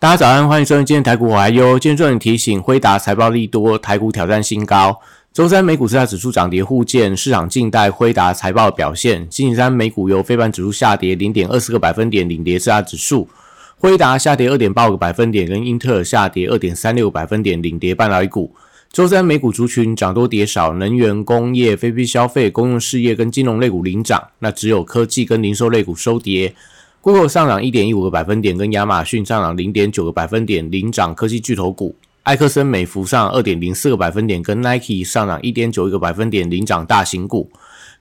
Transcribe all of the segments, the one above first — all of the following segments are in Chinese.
大家早安，欢迎收听今天台股我还优。今天重点提醒，辉达财报利多，台股挑战新高。周三美股四大指数涨跌互见，市场静待辉达财报表现。星期三美股由非盘指数下跌零点二四个百分点领跌四大指数，辉达下跌二点八五个百分点，跟英特尔下跌二点三六个百分点领跌半导体股。周三美股族群涨多跌少，能源、工业、非必消费、公用事业跟金融类股领涨，那只有科技跟零售类股收跌。Google 上涨一点一五个百分点，跟亚马逊上涨零点九个百分点领涨科技巨头股。埃克森美孚上二点零四个百分点，跟 Nike 上涨一点九一个百分点领涨大型股。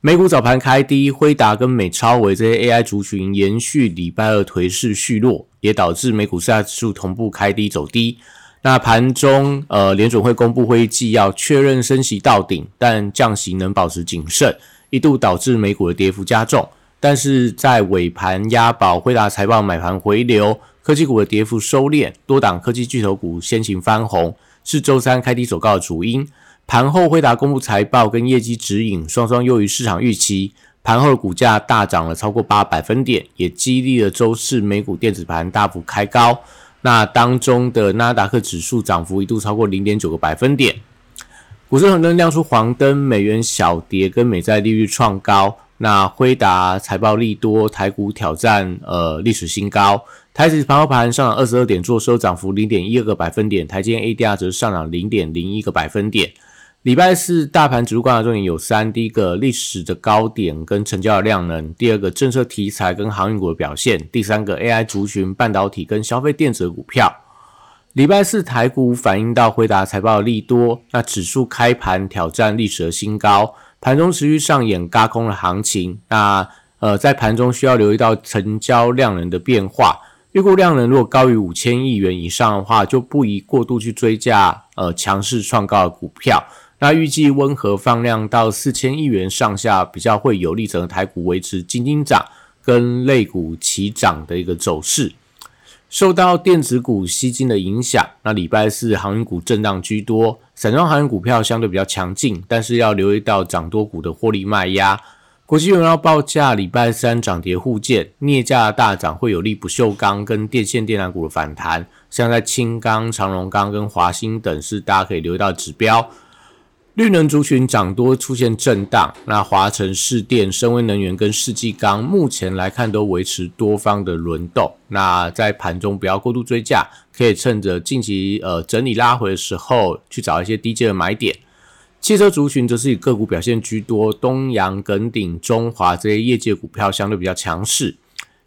美股早盘开低，辉达跟美超为这些 AI 族群延续礼拜二颓势续落，也导致美股四大指数同步开低走低。那盘中呃联准会公布会议纪要，确认升息到顶，但降息能保持谨慎，一度导致美股的跌幅加重。但是在尾盘押宝辉达财报买盘回流。科技股的跌幅收敛，多档科技巨头股先行翻红，是周三开低走高的主因。盘后辉达公布财报跟业绩指引双双优于市场预期，盘后的股价大涨了超过八百分点，也激励了周四美股电子盘大幅开高。那当中的纳达克指数涨幅一度超过零点九个百分点。股市很多亮出黄灯，美元小跌跟美债利率创高。那辉达财报利多，台股挑战呃历史新高。台指盘后盘上涨二十二点，做收涨幅零点一二个百分点。台积 ADR 则上涨零点零一个百分点。礼拜四大盘主观察重点有三：第一个历史的高点跟成交的量能；第二个政策题材跟航运股的表现；第三个 AI 族群、半导体跟消费电子的股票。礼拜四台股反映到辉达财报的利多，那指数开盘挑战历史的新高。盘中持续上演嘎空的行情，那呃在盘中需要留意到成交量能的变化，预估量能如果高于五千亿元以上的话，就不宜过度去追加呃强势创高的股票。那预计温和放量到四千亿元上下，比较会有利整个台股维持金金涨跟类股齐涨的一个走势。受到电子股吸金的影响，那礼拜四航运股震荡居多，散装航运股票相对比较强劲，但是要留意到涨多股的获利卖压。国际原料报价礼拜三涨跌互见，镍价大涨会有利不锈钢跟电线电缆股的反弹，像在轻钢、长荣钢跟华兴等是大家可以留意到指标。绿能族群涨多出现震荡，那华晨、市电、深威能源跟世纪钢目前来看都维持多方的轮动。那在盘中不要过度追价，可以趁着近期呃整理拉回的时候去找一些低阶的买点。汽车族群则是以个股表现居多，东阳、耿鼎、中华这些业界股票相对比较强势。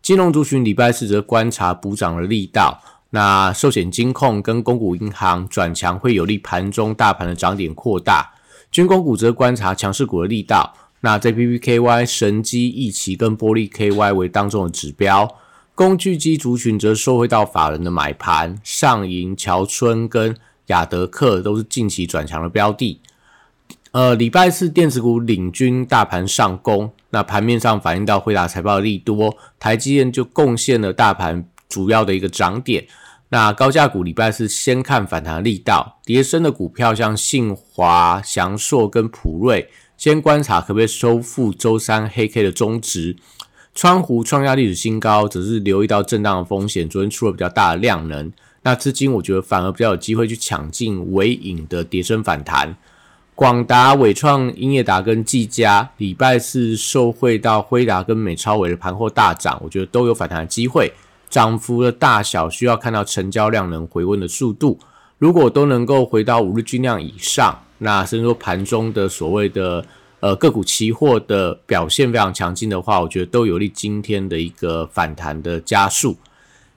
金融族群礼拜四则观察补涨的力道，那寿险、金控跟公股银行转强会有利盘中大盘的涨点扩大。军工股则观察强势股的力道，那在 P P K Y、神机、易奇跟玻璃 K Y 为当中的指标。工具机族群则收回到法人的买盘，上银、乔春跟亚德克都是近期转强的标的。呃，礼拜四电子股领军大盘上攻，那盘面上反映到辉达财报的利多，台积电就贡献了大盘主要的一个涨点。那高价股礼拜四先看反弹力道，跌升的股票像信华、祥硕跟普瑞，先观察可不可以收复周三黑 K 的中值。川湖创下历史新高，只是留意到震荡的风险，昨天出了比较大的量能，那资金我觉得反而比较有机会去抢进尾影的跌升反弹。广达、伟创、英业达跟技嘉礼拜四受惠到辉达跟美超伟的盘后大涨，我觉得都有反弹的机会。涨幅的大小需要看到成交量能回温的速度，如果都能够回到五日均量以上，那甚至说盘中的所谓的呃个股期货的表现非常强劲的话，我觉得都有利今天的一个反弹的加速。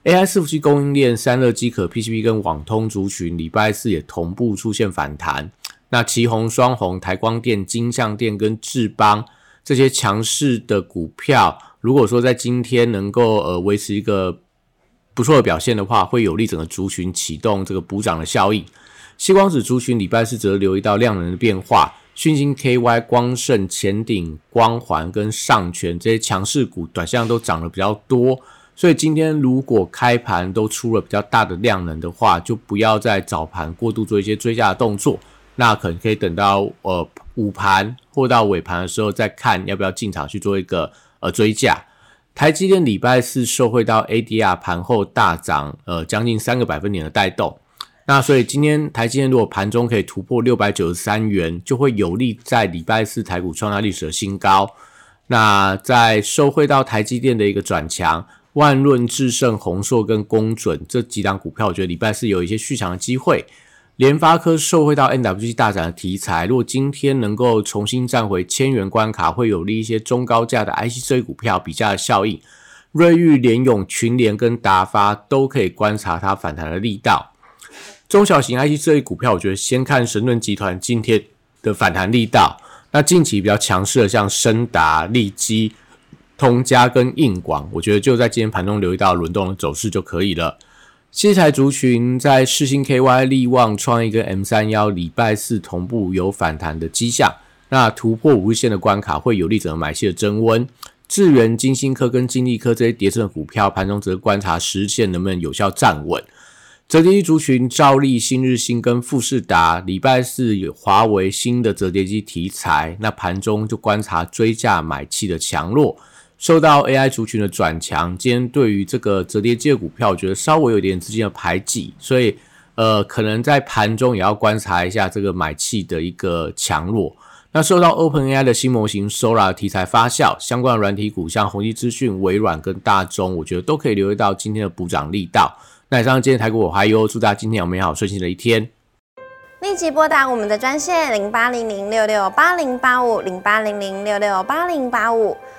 AI 伺服器供应链、散热机壳、PCB 跟网通族群，礼拜四也同步出现反弹。那旗红、双红、台光电、金相电跟智邦这些强势的股票，如果说在今天能够呃维持一个不错的表现的话，会有利整个族群启动这个补涨的效应。西光子族群礼拜四则留意到量能的变化，讯星 KY、光盛、前顶、光环跟上权这些强势股，短线都涨得比较多。所以今天如果开盘都出了比较大的量能的话，就不要在早盘过度做一些追加的动作，那可能可以等到呃午盘或到尾盘的时候再看要不要进场去做一个呃追加。台积电礼拜四受惠到 ADR 盘后大涨，呃将近三个百分点的带动，那所以今天台积电如果盘中可以突破六百九十三元，就会有利在礼拜四台股创下历史的新高。那在受惠到台积电的一个转强。万润、智胜、宏硕跟公准这几档股票，我觉得礼拜四有一些续强的机会。联发科受惠到 NWG 大涨的题材，如果今天能够重新站回千元关卡，会有利一些中高价的 I C C 股票比价的效应。瑞昱、联永、群联跟达发都可以观察它反弹的力道。中小型 IC 设计股票，我觉得先看神盾集团今天的反弹力道。那近期比较强势的，像深达、利基。通家跟硬广，我觉得就在今天盘中留意到轮动的走势就可以了。七彩族群在世星 KY 力旺创一个 M 三幺，礼拜四同步有反弹的迹象。那突破五日线的关卡，会有利整个买气的增温。智源、金星科跟金利科这些跌升的股票，盘中则观察十日线能不能有效站稳。折叠机族群，兆利、新日新跟富士达，礼拜四有华为新的折叠机题材，那盘中就观察追价买气的强弱。受到 AI 族群的转强，今天对于这个折叠机的股票，我觉得稍微有点资金的排挤，所以呃，可能在盘中也要观察一下这个买气的一个强弱。那受到 OpenAI 的新模型 Sora 题材发酵，相关的软体股像宏基资讯、微软跟大中，我觉得都可以留意到今天的补涨力道。那以上今天台股我还有，祝大家今天有美好顺心的一天。立即拨打我们的专线零八零零六六八零八五零八零零六六八零八五。